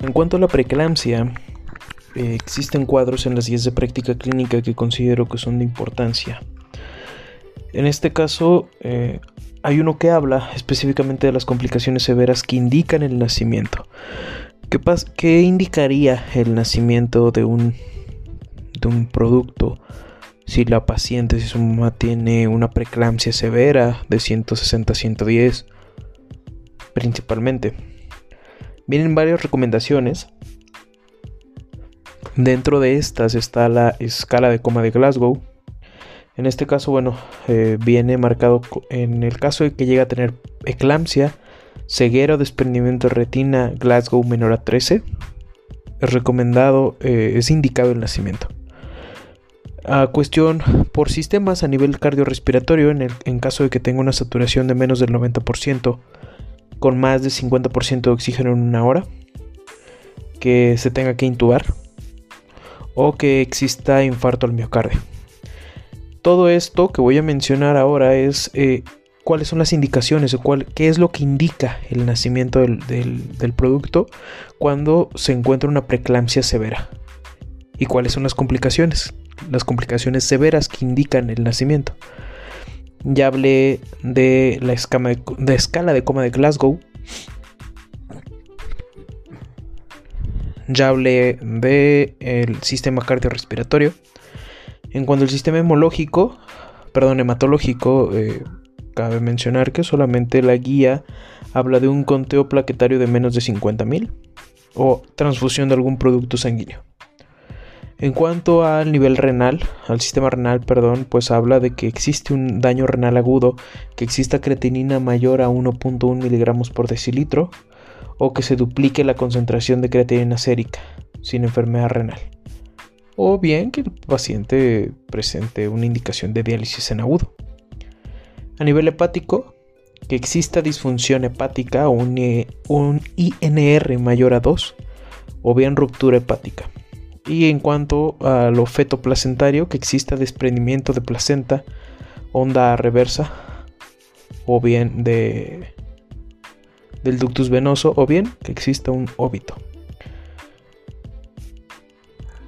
En cuanto a la preeclampsia, eh, existen cuadros en las guías de práctica clínica que considero que son de importancia. En este caso, eh, hay uno que habla específicamente de las complicaciones severas que indican el nacimiento. ¿Qué, qué indicaría el nacimiento de un, producto si la paciente, si su mamá tiene una preeclampsia severa de 160 110 principalmente? Vienen varias recomendaciones. Dentro de estas está la escala de coma de Glasgow. En este caso, bueno, eh, viene marcado en el caso de que llegue a tener eclampsia, ceguera o desprendimiento de retina Glasgow menor a 13. Es recomendado, eh, es indicado el nacimiento. A cuestión por sistemas a nivel cardiorrespiratorio, en, el, en caso de que tenga una saturación de menos del 90%, con más de 50% de oxígeno en una hora, que se tenga que intubar o que exista infarto al miocardio. Todo esto que voy a mencionar ahora es eh, cuáles son las indicaciones o cuál, qué es lo que indica el nacimiento del, del producto cuando se encuentra una preeclampsia severa y cuáles son las complicaciones, las complicaciones severas que indican el nacimiento. Ya hablé de la escala de, coma de Glasgow. Ya hablé de el sistema cardiorrespiratorio. En cuanto al sistema hemológico, perdón, hematológico, eh, cabe mencionar que solamente la guía habla de un conteo plaquetario de menos de 50.000 o transfusión de algún producto sanguíneo. En cuanto al nivel renal, al sistema renal, perdón, pues habla de que existe un daño renal agudo, que exista creatinina mayor a 1.1 miligramos por decilitro o que se duplique la concentración de creatinina sérica sin enfermedad renal. O bien que el paciente presente una indicación de diálisis en agudo. A nivel hepático, que exista disfunción hepática o un, un INR mayor a 2 o bien ruptura hepática. Y en cuanto a lo fetoplacentario, que exista desprendimiento de placenta, onda reversa, o bien de, del ductus venoso, o bien que exista un óbito.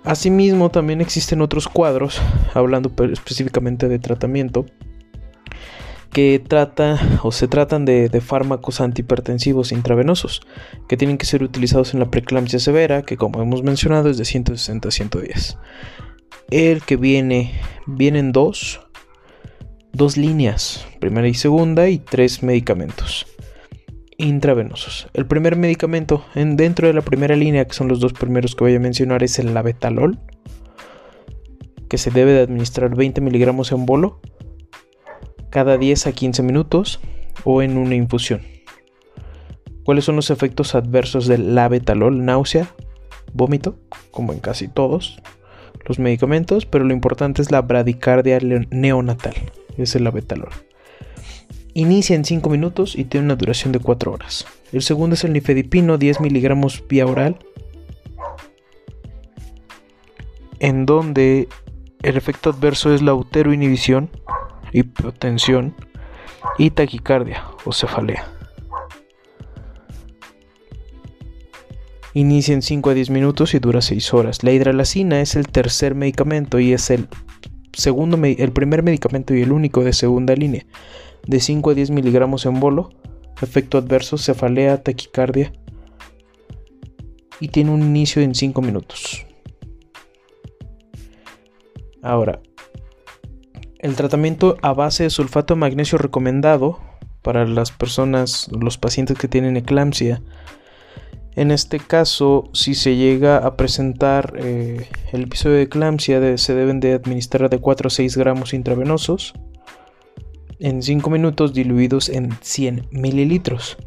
Asimismo, también existen otros cuadros, hablando específicamente de tratamiento, que trata o se tratan de, fármacos antihipertensivos intravenosos que tienen que ser utilizados en la preeclampsia severa, que como hemos mencionado es de 160 a 110. El que viene, vienen dos, dos líneas, primera y segunda, y tres medicamentos intravenosos. El primer medicamento en, dentro de la primera línea, que son los dos primeros que voy a mencionar, es el labetalol, que se debe de administrar 20 miligramos en bolo cada 10 a 15 minutos o en una infusión. ¿Cuáles son los efectos adversos del labetalol? Náusea, vómito, como en casi todos los medicamentos, pero lo importante es la bradicardia neonatal, es el labetalol. Inicia en 5 minutos y tiene una duración de 4 horas. El segundo es el nifedipino, 10 miligramos vía oral, en donde el efecto adverso es la uteroinhibición, hipotensión y taquicardia o cefalea. Inicia en 5 a 10 minutos y dura 6 horas. La hidralacina es el tercer medicamento y es el, segundo, el primer medicamento y el único de segunda línea. De 5 a 10 miligramos en bolo. Efecto adverso, cefalea, taquicardia. Y tiene un inicio en 5 minutos. Ahora, el tratamiento a base de sulfato de magnesio recomendado para las personas, los pacientes que tienen eclampsia, en este caso, si se llega a presentar eh, el episodio de eclampsia, se deben de administrar de 4 a 6 gramos intravenosos en 5 minutos diluidos en 100 mililitros.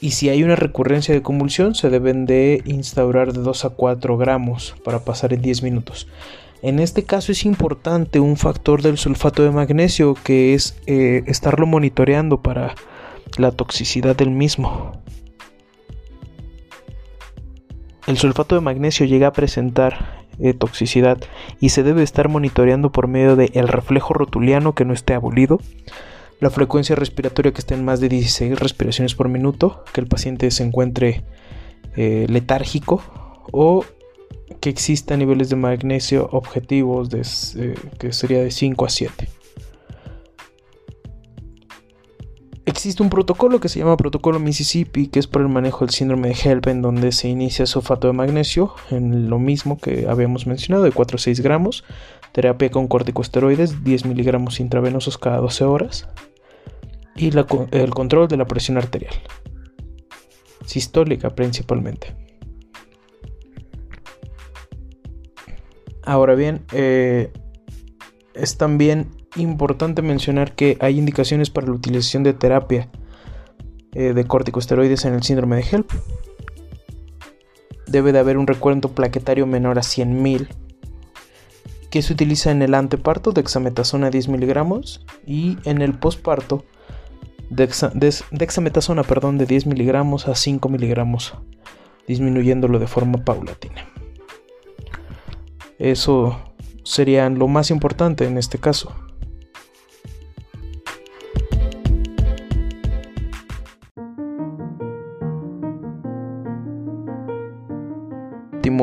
Y si hay una recurrencia de convulsión, se deben de instaurar de 2 a 4 gramos para pasar en 10 minutos. En este caso es importante un factor del sulfato de magnesio que es eh, estarlo monitoreando para la toxicidad del mismo. El sulfato de magnesio llega a presentar eh, toxicidad y se debe estar monitoreando por medio del reflejo rotuliano que no esté abolido, la frecuencia respiratoria que esté en más de 16 respiraciones por minuto, que el paciente se encuentre eh, letárgico o que exista niveles de magnesio objetivos eh, que sería de 5 a 7. Existe un protocolo que se llama Protocolo Mississippi, que es para el manejo del síndrome de HELP, en donde se inicia sulfato de magnesio, en lo mismo que habíamos mencionado, de 4 a 6 gramos, terapia con corticosteroides, 10 miligramos intravenosos cada 12 horas, y el control de la presión arterial, sistólica principalmente. Ahora bien, eh, es también importante mencionar que hay indicaciones para la utilización de terapia eh, de corticosteroides en el síndrome de HELP. Debe de haber un recuento plaquetario menor a 100.000 que se utiliza en el anteparto de dexametasona 10 miligramos y en el posparto de dexametasona perdón, de 10 miligramos a 5 miligramos, disminuyéndolo de forma paulatina. Eso sería lo más importante en este caso.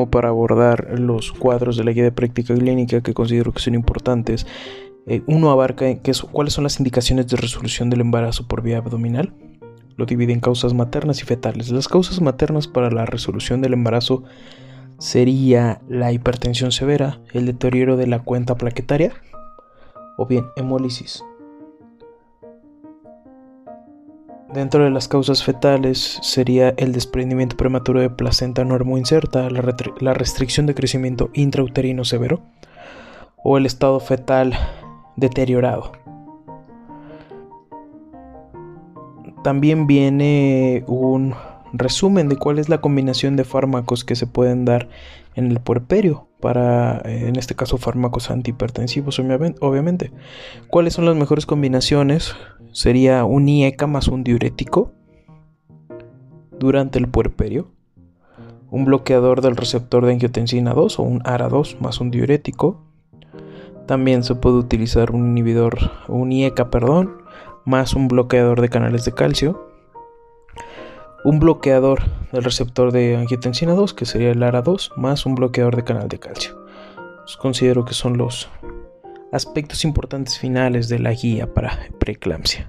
para abordar los cuadros de la guía de práctica clínica que considero que son importantes. Eh, uno abarca cuáles son las indicaciones de resolución del embarazo por vía abdominal. Lo divide en causas maternas y fetales. Las causas maternas para la resolución del embarazo sería la hipertensión severa, el deterioro de la cuenta plaquetaria o bien hemólisis. Dentro de las causas fetales sería el desprendimiento prematuro de placenta no inserta, la, la restricción de crecimiento intrauterino severo o el estado fetal deteriorado. También viene un resumen de cuál es la combinación de fármacos que se pueden dar en el puerperio para, eh, en este caso, fármacos antihipertensivos, obviamente. ¿Cuáles son las mejores combinaciones? Sería un IECA más un diurético durante el puerperio, un bloqueador del receptor de angiotensina 2 o un ARA2 más un diurético. También se puede utilizar un inhibidor, un IECA, perdón, más un bloqueador de canales de calcio un bloqueador del receptor de angiotensina 2, que sería el ARA2, más un bloqueador de canal de calcio. considero que son los aspectos importantes finales de la guía para preeclampsia.